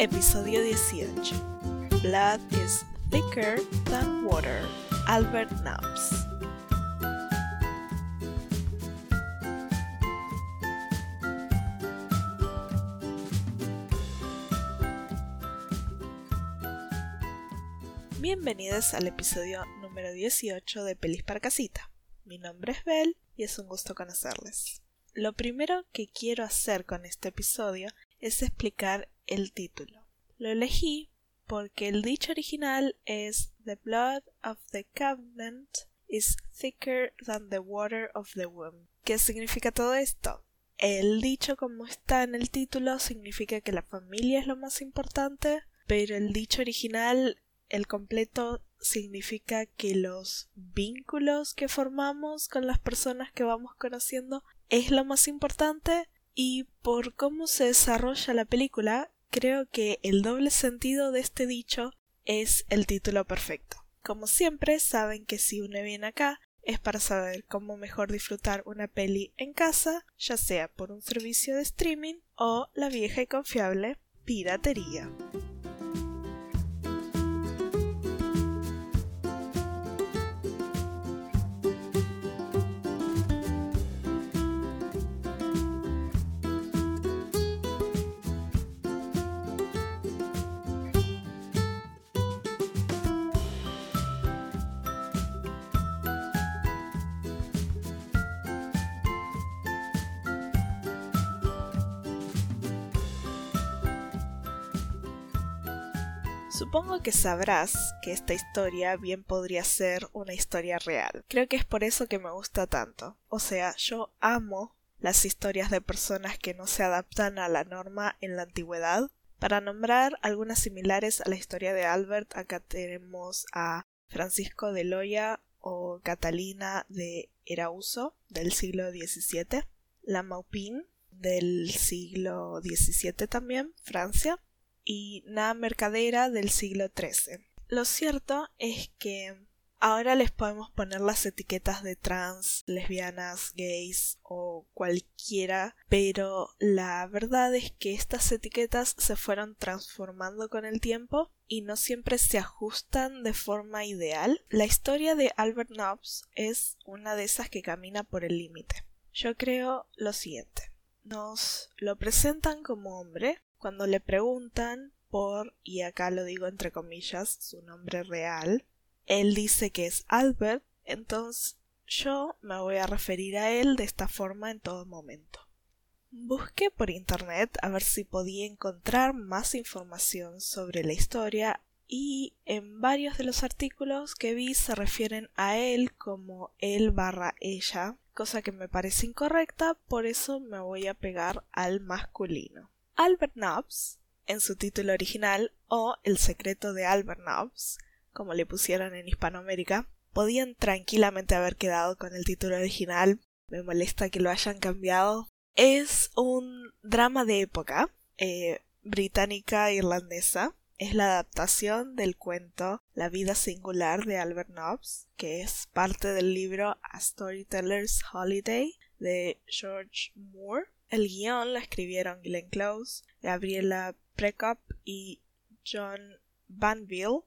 Episodio 18. Blood is thicker than water. Albert Nobbs. Bienvenidos al episodio número 18 de Pelis para Casita. Mi nombre es Belle y es un gusto conocerles. Lo primero que quiero hacer con este episodio es explicar el título. Lo elegí porque el dicho original es The blood of the covenant is thicker than the water of the womb. ¿Qué significa todo esto? El dicho como está en el título significa que la familia es lo más importante, pero el dicho original el completo significa que los vínculos que formamos con las personas que vamos conociendo es lo más importante y por cómo se desarrolla la película creo que el doble sentido de este dicho es el título perfecto. Como siempre saben que si uno viene acá es para saber cómo mejor disfrutar una peli en casa, ya sea por un servicio de streaming o la vieja y confiable piratería. Supongo que sabrás que esta historia bien podría ser una historia real. Creo que es por eso que me gusta tanto. O sea, yo amo las historias de personas que no se adaptan a la norma en la antigüedad. Para nombrar algunas similares a la historia de Albert, acá tenemos a Francisco de Loya o Catalina de Erauso del siglo XVII, la Maupin del siglo XVII también, Francia, y nada mercadera del siglo XIII. Lo cierto es que ahora les podemos poner las etiquetas de trans, lesbianas, gays o cualquiera, pero la verdad es que estas etiquetas se fueron transformando con el tiempo y no siempre se ajustan de forma ideal. La historia de Albert Nobbs es una de esas que camina por el límite. Yo creo lo siguiente. Nos lo presentan como hombre, cuando le preguntan por, y acá lo digo entre comillas, su nombre real, él dice que es Albert, entonces yo me voy a referir a él de esta forma en todo momento. Busqué por internet a ver si podía encontrar más información sobre la historia y en varios de los artículos que vi se refieren a él como él barra ella, cosa que me parece incorrecta, por eso me voy a pegar al masculino. Albert Nobbs, en su título original, o El secreto de Albert Nobbs, como le pusieron en Hispanoamérica, podían tranquilamente haber quedado con el título original. Me molesta que lo hayan cambiado. Es un drama de época, eh, británica irlandesa. Es la adaptación del cuento La vida singular de Albert Nobbs, que es parte del libro A Storyteller's Holiday de George Moore. El guion lo escribieron Glenn Close, Gabriela Prekop y John Banville,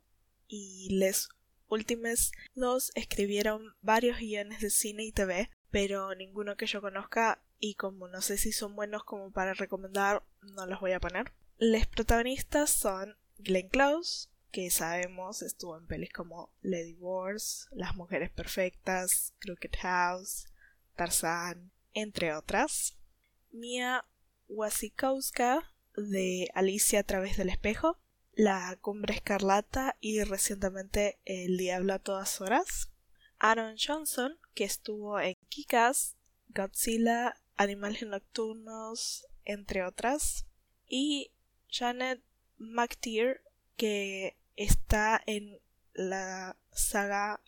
y les últimos dos escribieron varios guiones de cine y TV, pero ninguno que yo conozca y como no sé si son buenos como para recomendar, no los voy a poner. Los protagonistas son Glenn Close, que sabemos estuvo en pelis como Lady Wars, Las Mujeres Perfectas, Crooked House, Tarzan, entre otras. Mia Wasikowska de Alicia a través del espejo, La Cumbre Escarlata y recientemente El Diablo a todas horas. Aaron Johnson, que estuvo en Kikas, Godzilla, Animales Nocturnos, entre otras. Y Janet McTeer, que está en la saga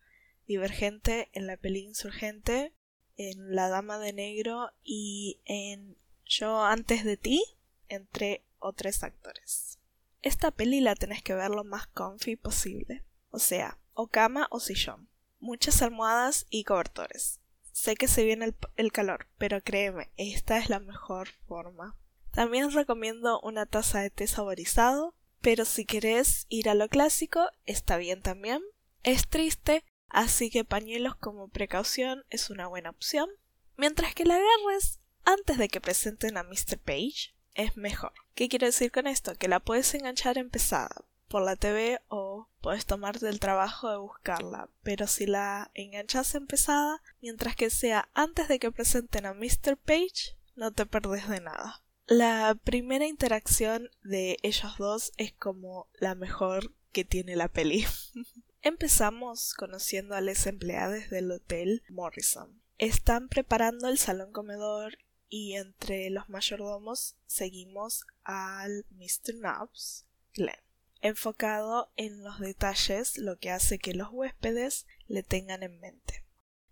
Divergente, en la peli Insurgente, en La Dama de Negro y en Yo antes de ti, entre otros actores. Esta peli la tenés que ver lo más comfy posible, o sea, o cama o sillón, muchas almohadas y cobertores. Sé que se viene el, el calor, pero créeme, esta es la mejor forma. También recomiendo una taza de té saborizado, Pero si querés ir a lo clásico, está bien también. Es triste, así que pañuelos como precaución es una buena opción. Mientras que la agarres antes de que presenten a Mr. Page, es mejor. ¿Qué quiero decir con esto? Que la puedes enganchar empezada por la TV o puedes tomarte el trabajo de buscarla, pero si la enganchas empezada, mientras que sea antes de que presenten a Mr. Page, no te perdes de nada. La primera interacción de ellos dos es como la mejor que tiene la peli. Empezamos conociendo a los empleados del hotel Morrison. Están preparando el salón comedor y entre los mayordomos seguimos al Mr. Nobs, Glenn, enfocado en los detalles, lo que hace que los huéspedes le tengan en mente.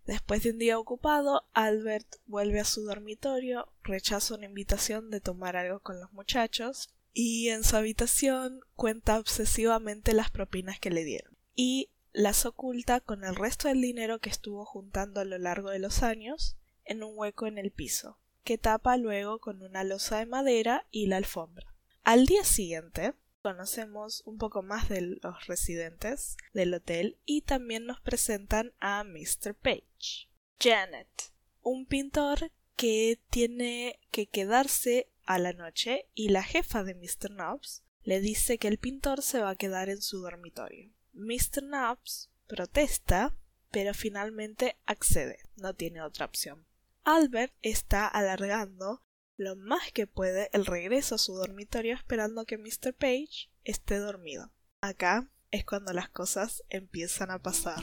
Después de un día ocupado, Albert vuelve a su dormitorio, rechaza una invitación de tomar algo con los muchachos y en su habitación cuenta obsesivamente las propinas que le dieron y las oculta con el resto del dinero que estuvo juntando a lo largo de los años en un hueco en el piso, que tapa luego con una losa de madera y la alfombra. Al día siguiente, conocemos un poco más de los residentes del hotel y también nos presentan a Mr. Page. Janet, un pintor que tiene que quedarse a la noche y la jefa de Mr. Nobbs le dice que el pintor se va a quedar en su dormitorio. Mr. Nobbs protesta, pero finalmente accede, no tiene otra opción. Albert está alargando lo más que puede el regreso a su dormitorio esperando que Mr. Page esté dormido. Acá es cuando las cosas empiezan a pasar.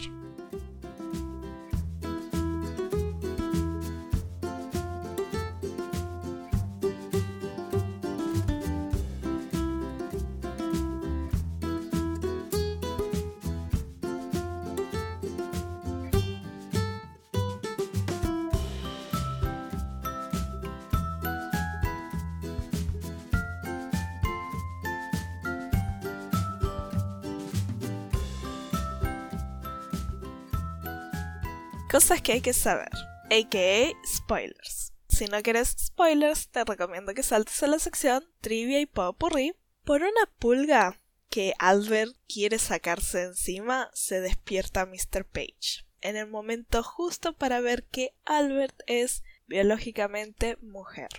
Cosas que hay que saber, aka spoilers. Si no quieres spoilers, te recomiendo que saltes a la sección Trivia y Popurrí. Por una pulga que Albert quiere sacarse encima, se despierta Mr. Page. En el momento justo para ver que Albert es biológicamente mujer.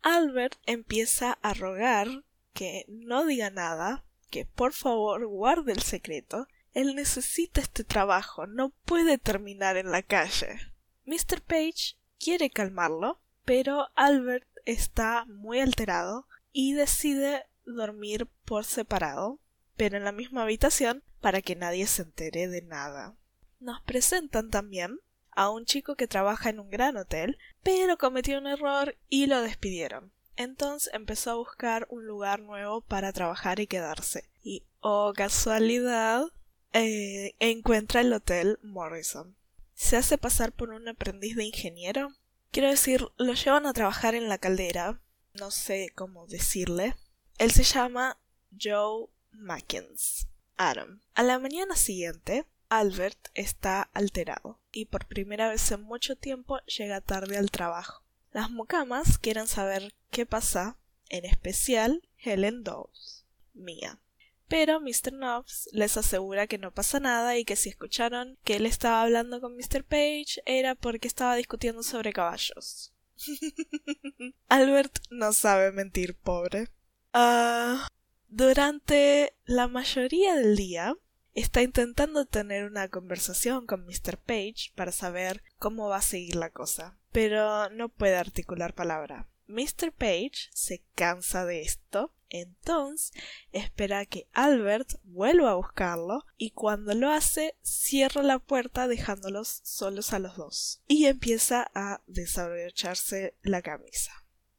Albert empieza a rogar que no diga nada, que por favor guarde el secreto él necesita este trabajo, no puede terminar en la calle. Mr. Page quiere calmarlo, pero Albert está muy alterado y decide dormir por separado, pero en la misma habitación para que nadie se entere de nada. Nos presentan también a un chico que trabaja en un gran hotel, pero cometió un error y lo despidieron. Entonces empezó a buscar un lugar nuevo para trabajar y quedarse. Y, oh casualidad, eh, encuentra el Hotel Morrison. Se hace pasar por un aprendiz de ingeniero. Quiero decir, lo llevan a trabajar en la caldera. No sé cómo decirle. Él se llama Joe Mackens. Adam. A la mañana siguiente, Albert está alterado y por primera vez en mucho tiempo llega tarde al trabajo. Las mucamas quieren saber qué pasa, en especial Helen Dawes, Mia. Pero Mr. Knobs les asegura que no pasa nada y que si escucharon que él estaba hablando con Mr. Page era porque estaba discutiendo sobre caballos. Albert no sabe mentir, pobre. Ah, durante la mayoría del día está intentando tener una conversación con Mr. Page para saber cómo va a seguir la cosa, pero no puede articular palabra. Mr. Page se cansa de esto, entonces espera que Albert vuelva a buscarlo y cuando lo hace cierra la puerta dejándolos solos a los dos y empieza a desabrocharse la camisa.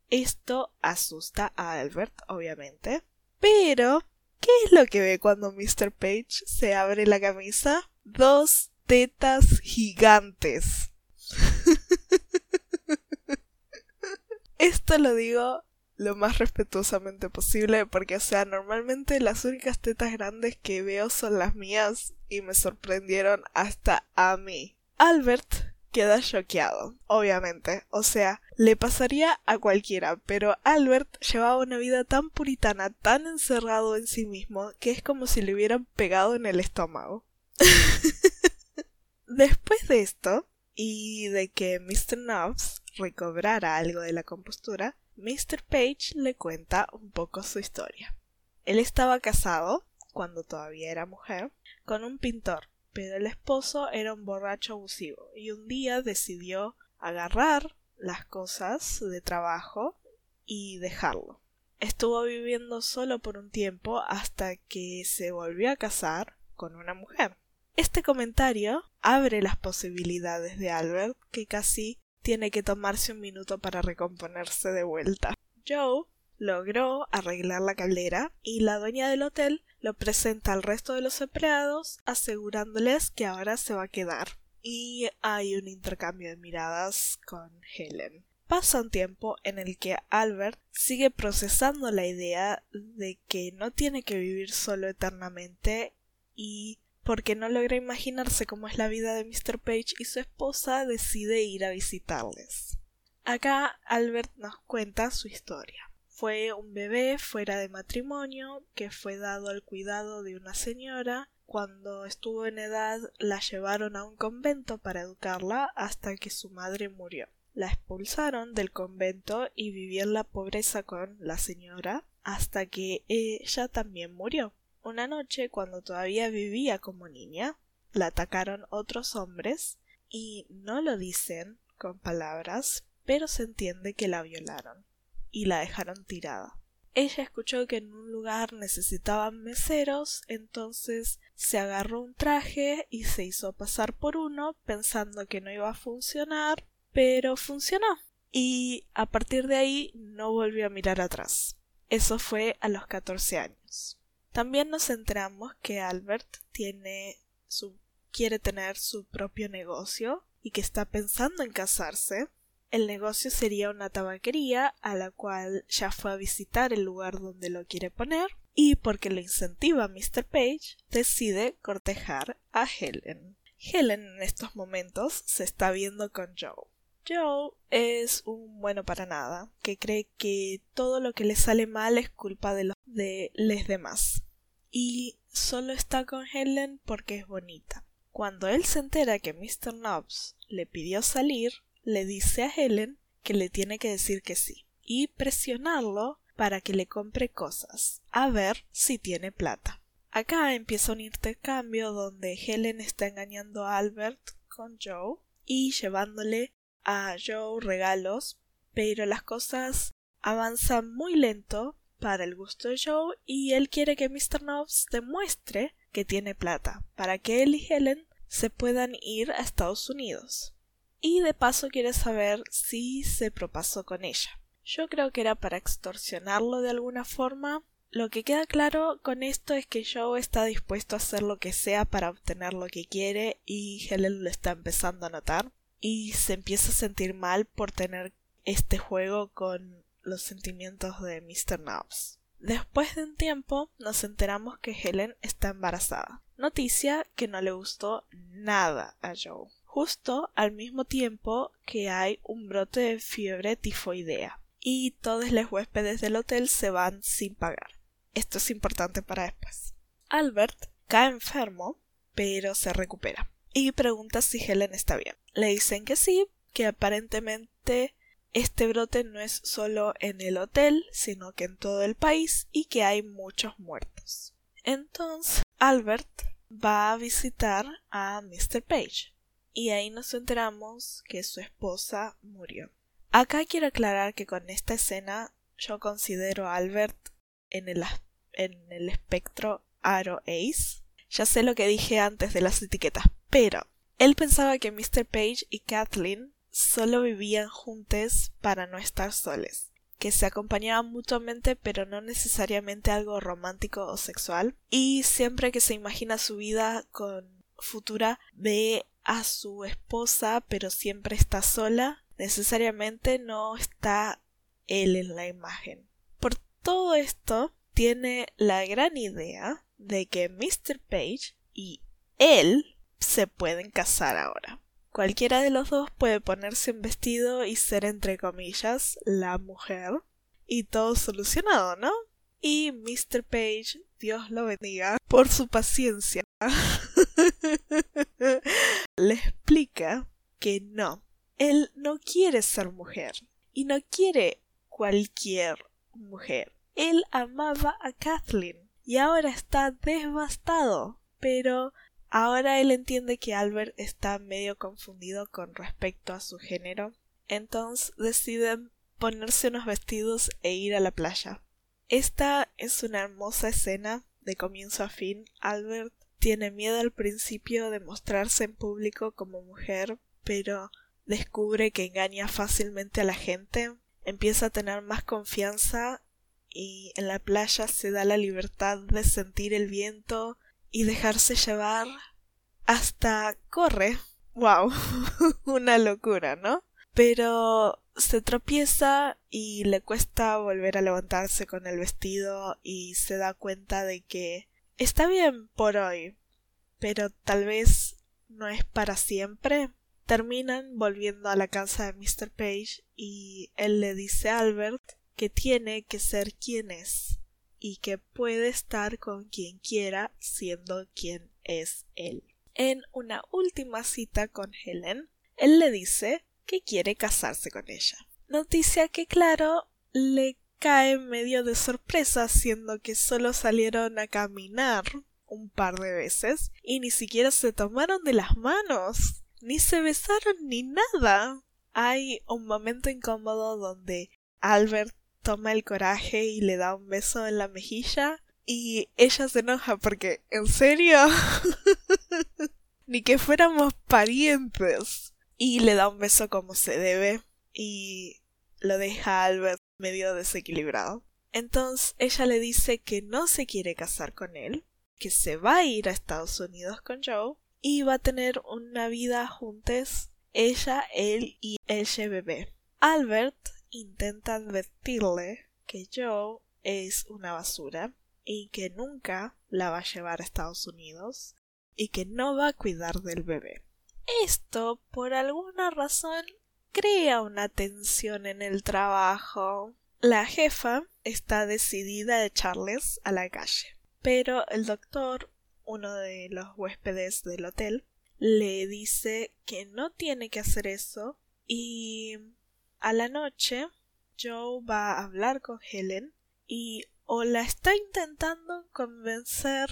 Esto asusta a Albert, obviamente, pero ¿qué es lo que ve cuando Mr. Page se abre la camisa? Dos tetas gigantes. Esto lo digo lo más respetuosamente posible porque, o sea, normalmente las únicas tetas grandes que veo son las mías y me sorprendieron hasta a mí. Albert queda choqueado, obviamente. O sea, le pasaría a cualquiera, pero Albert llevaba una vida tan puritana, tan encerrado en sí mismo, que es como si le hubieran pegado en el estómago. Después de esto, y de que Mr. Knobs recobrara algo de la compostura, Mr. Page le cuenta un poco su historia. Él estaba casado, cuando todavía era mujer, con un pintor, pero el esposo era un borracho abusivo, y un día decidió agarrar las cosas de trabajo y dejarlo. Estuvo viviendo solo por un tiempo hasta que se volvió a casar con una mujer. Este comentario abre las posibilidades de Albert, que casi tiene que tomarse un minuto para recomponerse de vuelta. Joe logró arreglar la caldera y la dueña del hotel lo presenta al resto de los empleados asegurándoles que ahora se va a quedar y hay un intercambio de miradas con Helen. Pasa un tiempo en el que Albert sigue procesando la idea de que no tiene que vivir solo eternamente y porque no logra imaginarse cómo es la vida de Mr. Page y su esposa decide ir a visitarles. Acá Albert nos cuenta su historia. Fue un bebé fuera de matrimonio que fue dado al cuidado de una señora cuando estuvo en edad la llevaron a un convento para educarla hasta que su madre murió. La expulsaron del convento y vivió en la pobreza con la señora hasta que ella también murió. Una noche, cuando todavía vivía como niña, la atacaron otros hombres y no lo dicen con palabras, pero se entiende que la violaron y la dejaron tirada. Ella escuchó que en un lugar necesitaban meseros, entonces se agarró un traje y se hizo pasar por uno pensando que no iba a funcionar, pero funcionó. Y a partir de ahí no volvió a mirar atrás. Eso fue a los 14 años. También nos enteramos que Albert tiene su quiere tener su propio negocio y que está pensando en casarse el negocio sería una tabaquería a la cual ya fue a visitar el lugar donde lo quiere poner y porque lo incentiva Mr. Page decide cortejar a Helen. Helen en estos momentos se está viendo con Joe. Joe es un bueno para nada, que cree que todo lo que le sale mal es culpa de los de los demás. Y solo está con Helen porque es bonita. Cuando él se entera que Mr. Nobbs le pidió salir, le dice a Helen que le tiene que decir que sí y presionarlo para que le compre cosas, a ver si tiene plata. Acá empieza un intercambio donde Helen está engañando a Albert con Joe y llevándole a Joe regalos, pero las cosas avanzan muy lento para el gusto de Joe y él quiere que Mr. Nobbs demuestre que tiene plata para que él y Helen se puedan ir a Estados Unidos y de paso quiere saber si se propasó con ella. Yo creo que era para extorsionarlo de alguna forma. Lo que queda claro con esto es que Joe está dispuesto a hacer lo que sea para obtener lo que quiere y Helen lo está empezando a notar y se empieza a sentir mal por tener este juego con los sentimientos de Mr. Nobbs. Después de un tiempo nos enteramos que Helen está embarazada, noticia que no le gustó nada a Joe justo al mismo tiempo que hay un brote de fiebre tifoidea y todos los huéspedes del hotel se van sin pagar. Esto es importante para después. Albert cae enfermo, pero se recupera y pregunta si Helen está bien. Le dicen que sí, que aparentemente este brote no es solo en el hotel, sino que en todo el país y que hay muchos muertos. Entonces, Albert va a visitar a Mr. Page y ahí nos enteramos que su esposa murió. Acá quiero aclarar que con esta escena yo considero a Albert en el, en el espectro Aro Ace. Ya sé lo que dije antes de las etiquetas, pero él pensaba que Mr. Page y Kathleen solo vivían juntos para no estar soles, que se acompañaban mutuamente pero no necesariamente algo romántico o sexual, y siempre que se imagina su vida con futura ve a su esposa pero siempre está sola, necesariamente no está él en la imagen. Por todo esto, tiene la gran idea de que Mr. Page y él se pueden casar ahora. Cualquiera de los dos puede ponerse un vestido y ser, entre comillas, la mujer. Y todo solucionado, ¿no? Y Mr. Page, Dios lo bendiga, por su paciencia, le explica que no. Él no quiere ser mujer. Y no quiere cualquier mujer. Él amaba a Kathleen y ahora está devastado. Pero ahora él entiende que Albert está medio confundido con respecto a su género. Entonces deciden ponerse unos vestidos e ir a la playa. Esta es una hermosa escena de comienzo a fin. Albert tiene miedo al principio de mostrarse en público como mujer, pero descubre que engaña fácilmente a la gente, empieza a tener más confianza y en la playa se da la libertad de sentir el viento y dejarse llevar hasta corre. ¡Wow! Una locura, ¿no? Pero se tropieza y le cuesta volver a levantarse con el vestido y se da cuenta de que está bien por hoy, pero tal vez no es para siempre. Terminan volviendo a la casa de Mr. Page y él le dice a Albert que tiene que ser quien es y que puede estar con quien quiera siendo quien es él. En una última cita con Helen, él le dice que quiere casarse con ella. Noticia que claro le cae medio de sorpresa siendo que solo salieron a caminar un par de veces y ni siquiera se tomaron de las manos, ni se besaron ni nada. Hay un momento incómodo donde Albert toma el coraje y le da un beso en la mejilla y ella se enoja porque, ¿en serio? ni que fuéramos parientes y le da un beso como se debe y lo deja a Albert medio desequilibrado. Entonces ella le dice que no se quiere casar con él, que se va a ir a Estados Unidos con Joe y va a tener una vida juntos ella, él y el bebé. Albert intenta advertirle que Joe es una basura y que nunca la va a llevar a Estados Unidos y que no va a cuidar del bebé. Esto, por alguna razón, crea una tensión en el trabajo. La jefa está decidida a echarles a la calle, pero el doctor, uno de los huéspedes del hotel, le dice que no tiene que hacer eso y a la noche Joe va a hablar con Helen y o la está intentando convencer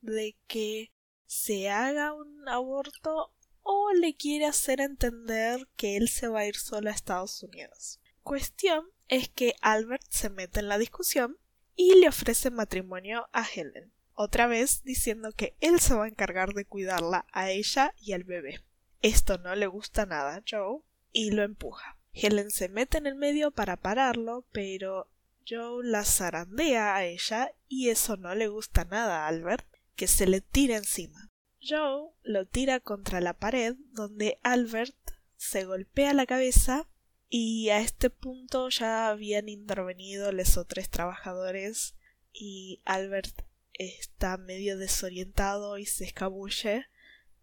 de que se haga un aborto o le quiere hacer entender que él se va a ir solo a Estados Unidos. Cuestión es que Albert se mete en la discusión y le ofrece matrimonio a Helen, otra vez diciendo que él se va a encargar de cuidarla a ella y al bebé. Esto no le gusta nada a Joe y lo empuja. Helen se mete en el medio para pararlo, pero Joe la zarandea a ella y eso no le gusta nada a Albert, que se le tira encima. Joe lo tira contra la pared donde Albert se golpea la cabeza y a este punto ya habían intervenido los otros trabajadores y Albert está medio desorientado y se escabulle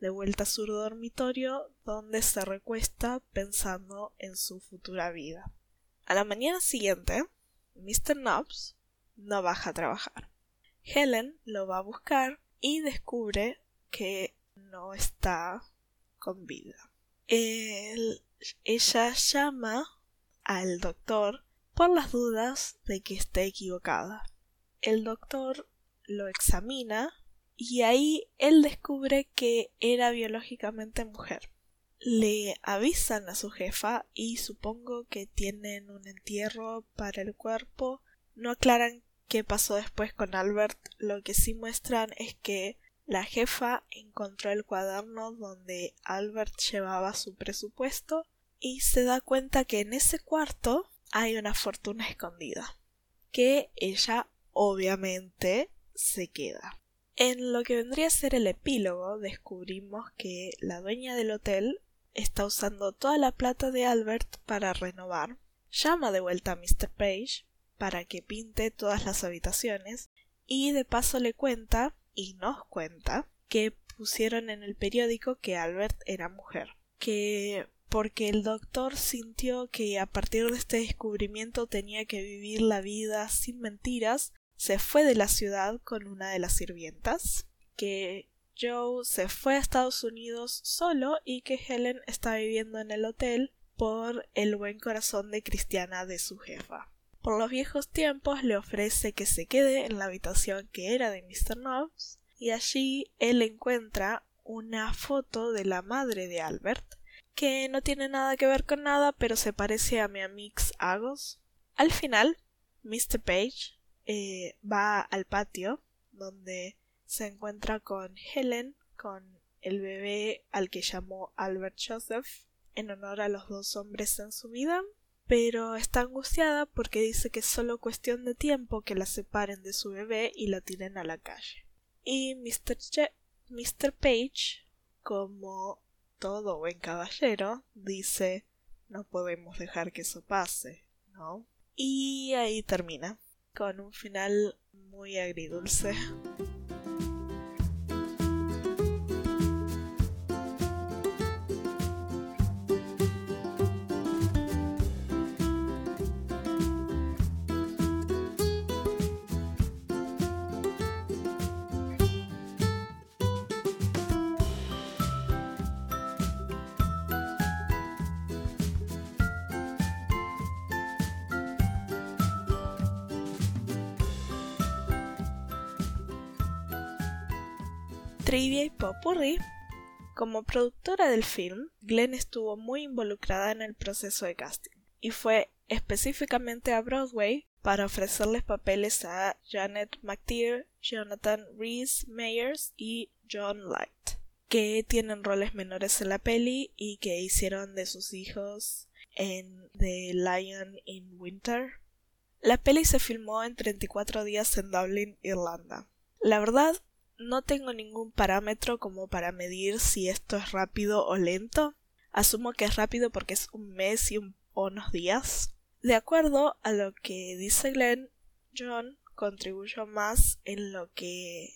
de vuelta a su dormitorio donde se recuesta pensando en su futura vida. A la mañana siguiente, Mr. Nobbs no baja a trabajar. Helen lo va a buscar y descubre que no está con vida. ella llama al doctor por las dudas de que esté equivocada. El doctor lo examina y ahí él descubre que era biológicamente mujer. Le avisan a su jefa y supongo que tienen un entierro para el cuerpo. No aclaran qué pasó después con Albert. Lo que sí muestran es que la jefa encontró el cuaderno donde Albert llevaba su presupuesto y se da cuenta que en ese cuarto hay una fortuna escondida, que ella obviamente se queda. En lo que vendría a ser el epílogo descubrimos que la dueña del hotel está usando toda la plata de Albert para renovar, llama de vuelta a Mr. Page para que pinte todas las habitaciones y de paso le cuenta y nos cuenta que pusieron en el periódico que Albert era mujer. que porque el doctor sintió que a partir de este descubrimiento tenía que vivir la vida sin mentiras, se fue de la ciudad con una de las sirvientas, que Joe se fue a Estados Unidos solo y que Helen está viviendo en el hotel por el buen corazón de cristiana de su jefa. Por los viejos tiempos le ofrece que se quede en la habitación que era de Mr. Nobbs y allí él encuentra una foto de la madre de Albert que no tiene nada que ver con nada pero se parece a mi amix Agos. Al final, Mr. Page eh, va al patio donde se encuentra con Helen, con el bebé al que llamó Albert Joseph en honor a los dos hombres en su vida, pero está angustiada porque dice que es solo cuestión de tiempo que la separen de su bebé y la tiren a la calle. Y Mr. Mr. Page, como todo buen caballero, dice no podemos dejar que eso pase, ¿no? Y ahí termina, con un final muy agridulce. Como productora del film, Glenn estuvo muy involucrada en el proceso de casting y fue específicamente a Broadway para ofrecerles papeles a Janet McTeer, Jonathan Rhys Meyers y John Light, que tienen roles menores en la peli y que hicieron de sus hijos en The Lion in Winter. La peli se filmó en 34 días en Dublin, Irlanda. La verdad, no tengo ningún parámetro como para medir si esto es rápido o lento. Asumo que es rápido porque es un mes y unos días. De acuerdo a lo que dice Glenn, John contribuyó más en lo que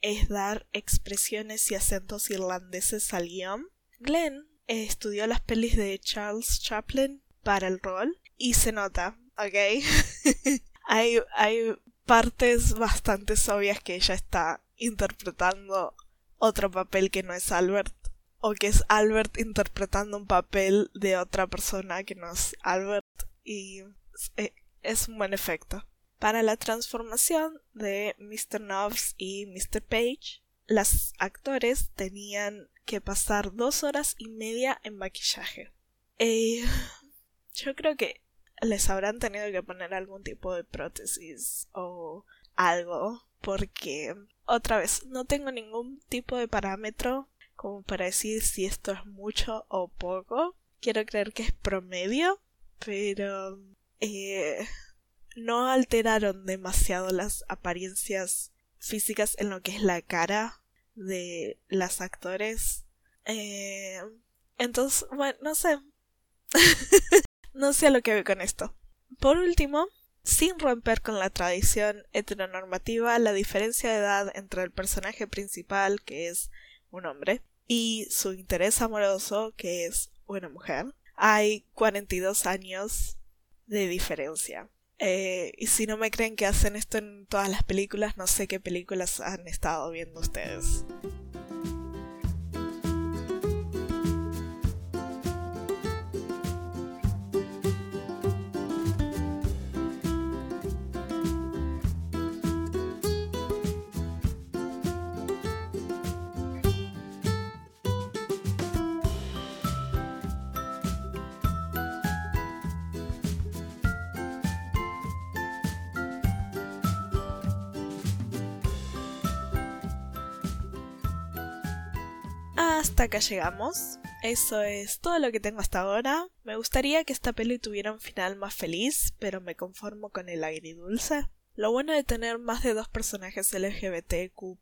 es dar expresiones y acentos irlandeses al guion. Glenn estudió las pelis de Charles Chaplin para el rol y se nota, ¿ok? hay, hay partes bastante obvias que ella está interpretando otro papel que no es Albert o que es Albert interpretando un papel de otra persona que no es Albert y eh, es un buen efecto. Para la transformación de Mr. Nobbs y Mr. Page, las actores tenían que pasar dos horas y media en maquillaje. Eh, yo creo que les habrán tenido que poner algún tipo de prótesis o algo porque otra vez no tengo ningún tipo de parámetro como para decir si esto es mucho o poco. Quiero creer que es promedio, pero eh, no alteraron demasiado las apariencias físicas en lo que es la cara de las actores. Eh, entonces, bueno, no sé. no sé a lo que ve con esto. Por último, sin romper con la tradición heteronormativa, la diferencia de edad entre el personaje principal, que es un hombre, y su interés amoroso, que es una mujer, hay 42 años de diferencia. Eh, y si no me creen que hacen esto en todas las películas, no sé qué películas han estado viendo ustedes. Hasta acá llegamos. Eso es todo lo que tengo hasta ahora. Me gustaría que esta peli tuviera un final más feliz, pero me conformo con el agridulce. Lo bueno de tener más de dos personajes LGBTQ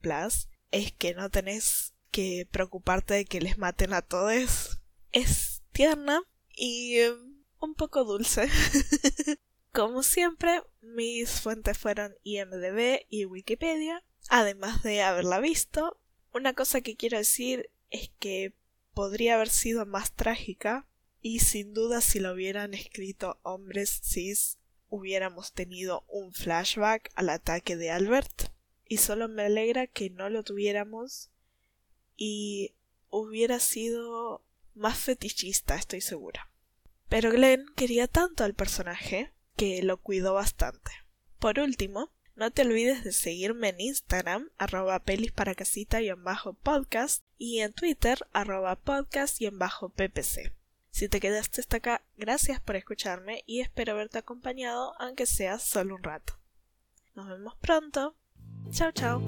es que no tenés que preocuparte de que les maten a todos. Es tierna y um, un poco dulce. Como siempre, mis fuentes fueron IMDB y Wikipedia. Además de haberla visto, una cosa que quiero decir es que podría haber sido más trágica y sin duda si lo hubieran escrito hombres cis hubiéramos tenido un flashback al ataque de Albert y solo me alegra que no lo tuviéramos y hubiera sido más fetichista, estoy segura. Pero Glenn quería tanto al personaje que lo cuidó bastante. Por último, no te olvides de seguirme en Instagram, arroba pelis para casita y en bajo podcast, y en Twitter, arroba podcast y en bajo ppc. Si te quedaste hasta acá, gracias por escucharme y espero haberte acompañado aunque sea solo un rato. Nos vemos pronto. Chao, chao.